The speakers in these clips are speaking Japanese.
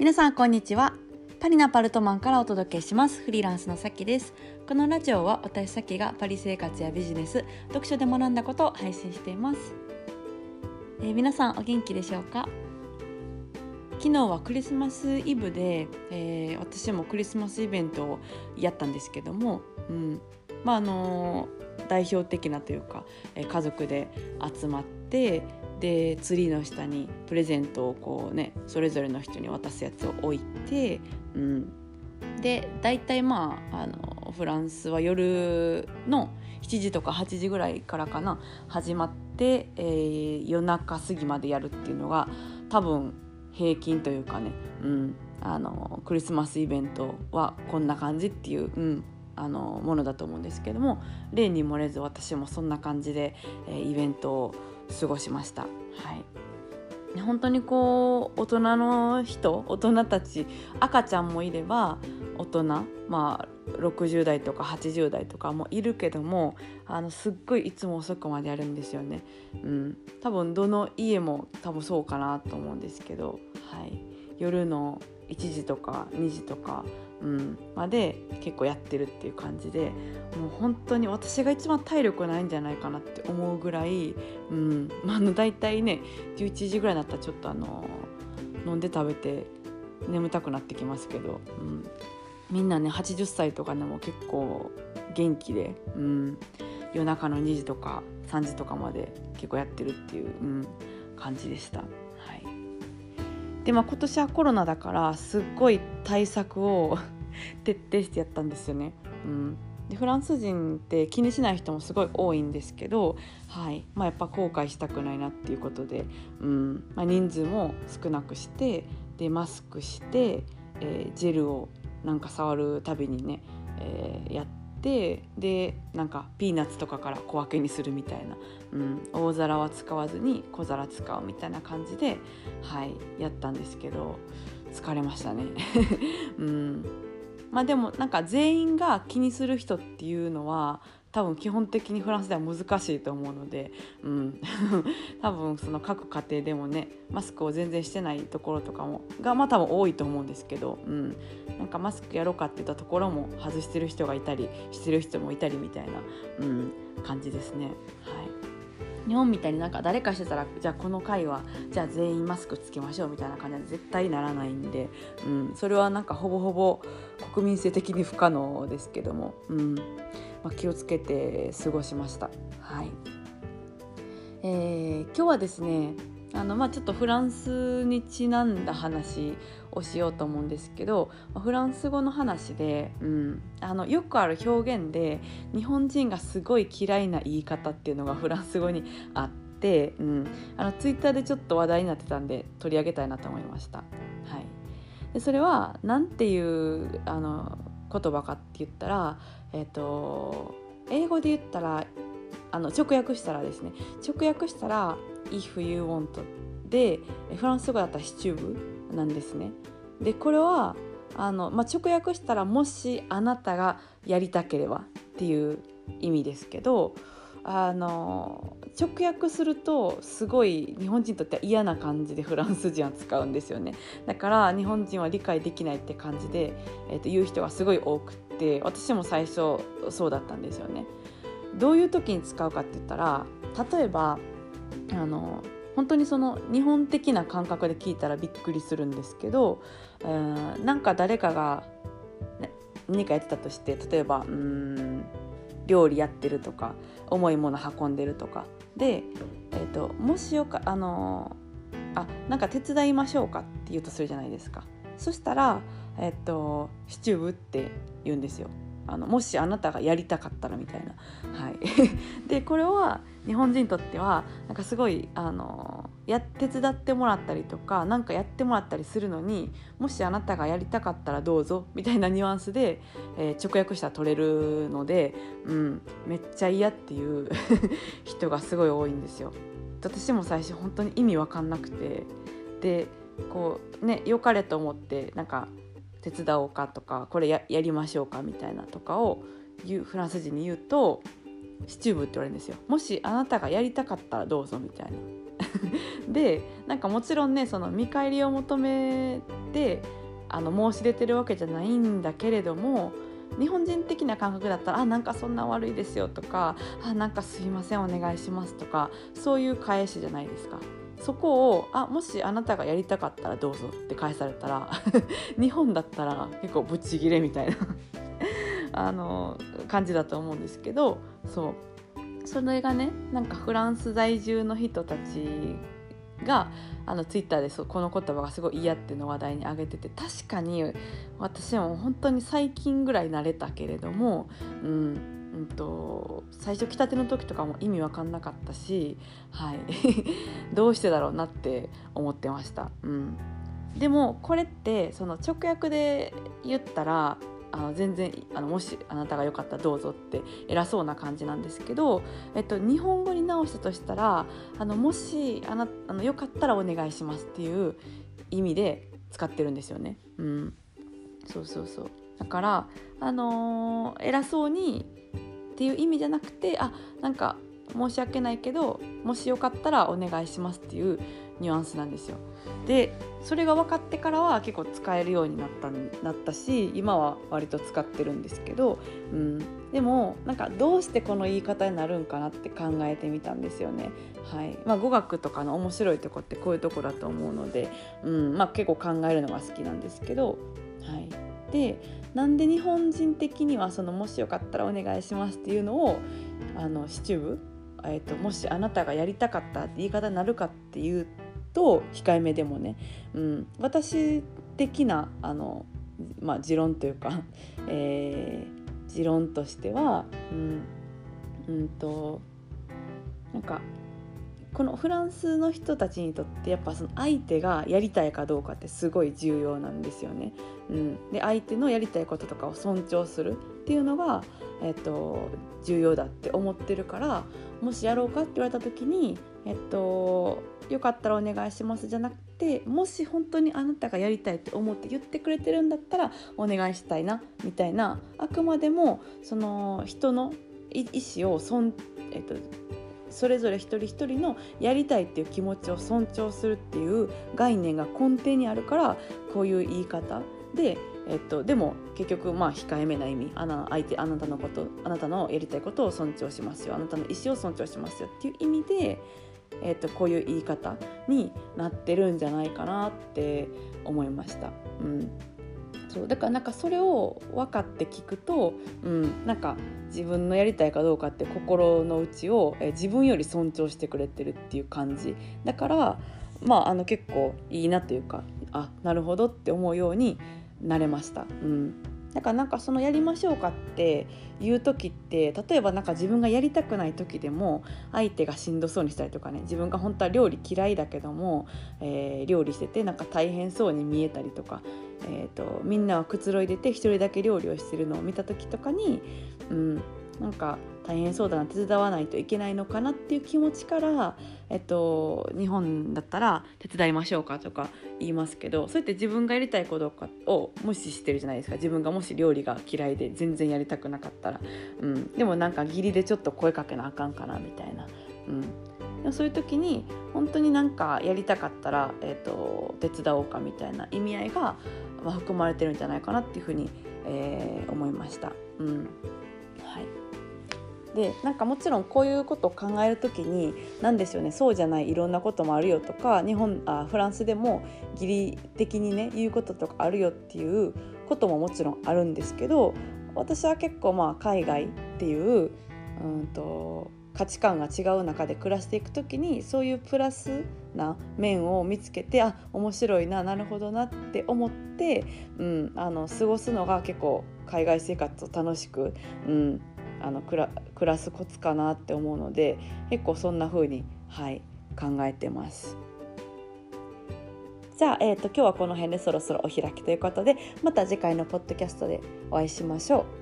皆さんこんにちは。パリのパルトマンからお届けします。フリーランスのさきです。このラジオは私さきがパリ生活やビジネス読書で学んだことを配信しています、えー、皆さんお元気でしょうか？昨日はクリスマスイブで、えー、私もクリスマスイベントをやったんですけども、うん。まああのー、代表的なというか、えー、家族で集まってでツリーの下にプレゼントをこうねそれぞれの人に渡すやつを置いて、うん、で大体まああのフランスは夜の7時とか8時ぐらいからかな始まって、えー、夜中過ぎまでやるっていうのが多分平均というかね、うん、あのクリスマスイベントはこんな感じっていう、うん、あのものだと思うんですけども例に漏れず私もそんな感じで、えー、イベントを過ごしました。はい本当にこう大人の人大人たち赤ちゃんもいれば大人まあ60代とか80代とかもいるけどもあのすっごいいつも遅くまでやるんですよね。うん、多分どの家も多分そうかなと思うんですけど、はい、夜の1時とか2時とかうん、まで結構やってるっていう感じでもう本当に私が一番体力ないんじゃないかなって思うぐらい、うん。まあ、大体ね11時ぐらいになったらちょっとあの飲んで食べて眠たくなってきますけど、うん、みんなね80歳とかでも結構元気で、うん、夜中の2時とか3時とかまで結構やってるっていう、うん、感じでした。でまあ今年はコロナだからすっごい対策を 徹底してやったんですよね。うん、でフランス人って気にしない人もすごい多いんですけど、はい。まあ、やっぱ後悔したくないなっていうことで、うん。まあ、人数も少なくしてでマスクして、えー、ジェルをなんか触るたびにね、えー、やってってでなんかピーナッツとかから小分けにするみたいな、うん、大皿は使わずに小皿使うみたいな感じで、はい、やったんですけど疲れましたね。うんまあ、でもなんか全員が気にする人っていうのは多分基本的にフランスでは難しいと思うので、うん、多分その各家庭でもねマスクを全然してないところとかもがまあ多分多いと思うんですけど、うん、なんかマスクやろうかって言ったところも外してる人がいたりしてる人もいたりみたいな、うん、感じですね。はい。日本みたいになんか誰かしてたらじゃあこの回はじゃあ全員マスクつけましょうみたいな感じで絶対ならないんで、うん、それはなんかほぼほぼ国民性的に不可能ですけども、うん。まあ、気をつけて過ごしました。はいえー、今日はですねあのまあ、ちょっとフランスにちなんだ話をしようと思うんですけどフランス語の話で、うん、あのよくある表現で日本人がすごい嫌いな言い方っていうのが フランス語にあって、うん、あのツイッターでちょっと話題になってたんで取り上げたいなと思いました。はい、でそれは何ていうあの言葉かって言ったら、えーと、英語で言ったらあの直訳したらですね直訳したら「if you want」でフランス語だったら「シチューブ」なんですね。でこれはあの、まあ、直訳したら「もしあなたがやりたければ」っていう意味ですけどあの直訳するとすごい日本人にとっては嫌な感じでフランス人は使うんですよねだから日本人は理解できないって感じで、えー、と言う人がすごい多くって私も最初そうだったんですよね。どういう時に使うかって言ったら例えばあの本当にその日本的な感覚で聞いたらびっくりするんですけど、えー、なんか誰かが、ね、何かやってたとして例えばうん料理やってるとか重いもの運んでるとかで、えーと、もしよかあの、あなんか手伝いましょうかって言うとするじゃないですか。そしたら、えっ、とシチューブって言うんですよあのもしあなたがやりたかったらみたいな。はい、でこれは日本人にとってはなんかすごいあのや手伝ってもらったりとか何かやってもらったりするのにもしあなたがやりたかったらどうぞみたいなニュアンスで、えー、直訳したら取れるので、うん、めっちゃ嫌っていう 人がすごい多いんですよ。私も最初本当に意味わかんなくてでこうね良かれと思ってなんか手伝おうかとかこれややりましょうかみたいなとかを言うフランス人に言うとシチューブって言われるんですよもしあなたがやりたかったらどうぞみたいな でなんかもちろんねその見返りを求めてあの申し出てるわけじゃないんだけれども日本人的な感覚だったら「あなんかそんな悪いですよ」とか「あなんかすいませんお願いします」とかそういう返しじゃないですか。そこをあもしあなたがやりたかったらどうぞって返されたら 日本だったら結構ブチギレみたいな あの感じだと思うんですけどそう。それがねなんかフランス在住の人たちがあのツイッターでそこの言葉がすごい嫌っていうのを話題に挙げてて確かに私も本当に最近ぐらい慣れたけれども、うん。うんと、最初来たての時とかも意味わかんなかったし、はい、どうしてだろうなって思ってました。うん、でもこれってその直訳で言ったらあの全然あのもしあなたがよかったらどうぞって偉そうな感じなんですけど、えっと、日本語に直したとしたらあのもしあなあのよかったらお願いしますっていう意味で使ってるんですよね。うん、そうそうそうだからあのー、偉そうにっていう意味じゃなくてあなんか申し訳ないけどもしよかったらお願いしますっていうニュアンスなんですよ。でそれが分かってからは結構使えるようになったなったし今は割と使ってるんですけど、うん、でもなんかどうしてこの言い方になるんかなって考えてみたんですよね。はいまあ、語学とかの面白いとこってこういうとこだと思うので、うんまあ、結構考えるのが好きなんですけど。はい、でなんで日本人的にはそのもしよかったらお願いしますっていうのをあのシチューブ、えーと、ともしあなたがやりたかったって言い方になるかっていうと控えめでもね、うん、私的なあの、まあ、持論というか、えー、持論としては、うんうんとなんかこのフランスの人たちにとってやっぱその相手がやりたいかどうかってすごい重要なんですよね。うん、で相手のやりたいこととかを尊重するっていうのが、えっと、重要だって思ってるからもしやろうかって言われた時に、えっと、よかったらお願いしますじゃなくてもし本当にあなたがやりたいって思って言ってくれてるんだったらお願いしたいなみたいなあくまでもその人の意思を尊重、えっと、それぞれ一人一人のやりたいっていう気持ちを尊重するっていう概念が根底にあるからこういう言い方でえっと、でも結局まあ控えめな意味あな相手あなたのことあなたのやりたいことを尊重しますよあなたの意思を尊重しますよっていう意味でえーと、こういう言い方になってるんじゃないかなって思いました。うんそうだからなんかそれを分かって聞くと、うん、なんか自分のやりたいかどうかって心の内を、え自分より尊重してくれてるっていう感じだからまああの結構いいなというかあなるほどって思うようになれました。うんだからなんかそのやりましょうかっていう時って例えばなんか自分がやりたくない時でも相手がしんどそうにしたりとかね自分が本当は料理嫌いだけども、えー、料理しててなんか大変そうに見えたりとか、えーと、みんなはくつろいでて一人だけ料理をしてるのを見た時とかに、うん、なんか大変そうだな手伝わないといけないのかなっていう気持ちから、えっと、日本だったら手伝いましょうかとか言いますけどそうやって自分がやりたいことかを無視してるじゃないですか自分がもし料理が嫌いで全然やりたくなかったら、うん、でもなんか義理でちょっと声かけなあかんかなみたいな。うんそういう時に本当になんかやりたかったら、えーと、手伝おうかみたいな意味合いが、ま、含まれてるんじゃないかなっていうふうに、えー、思いました。うん。はい。でなんかもちろんこういうことを考える時に何でしょうね。そうじゃないいろんなこともあるよとか日本あフランスでも義理的にね言うこととかあるよっていうことももちろんあるんですけど私は結構まあ海外っていううんと価値観が違う中で暮らしていく時にそういうプラスな面を見つけてあ面白いななるほどなって思って、うん、あの過ごすのが結構海外生活を楽しく、うん、あの暮らすコツかなって思うので結構そんな風にはい考えてます。じゃあ、えーと、今日はこの辺でそろそろお開きということでまた次回のポッドキャストでお会いしましょう。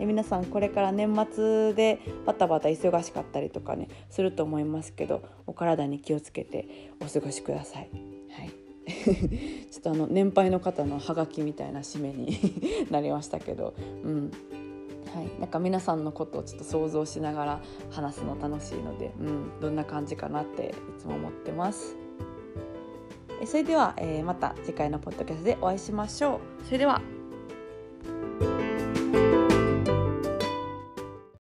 え皆さんこれから年末でバタバタ忙しかったりとかねすると思いますけどお体に気をつけてお過ごしください。はい ちょっとあの年配の方のハガキみたいな締めに なりましたけど、うん、はい、なんか皆さんのことをちょっと想像しながら話すの楽しいので、うん、どんな感じかなっていつも思ってます。それでは、えー、また次回のポッドキャストでお会いしましょう。それでは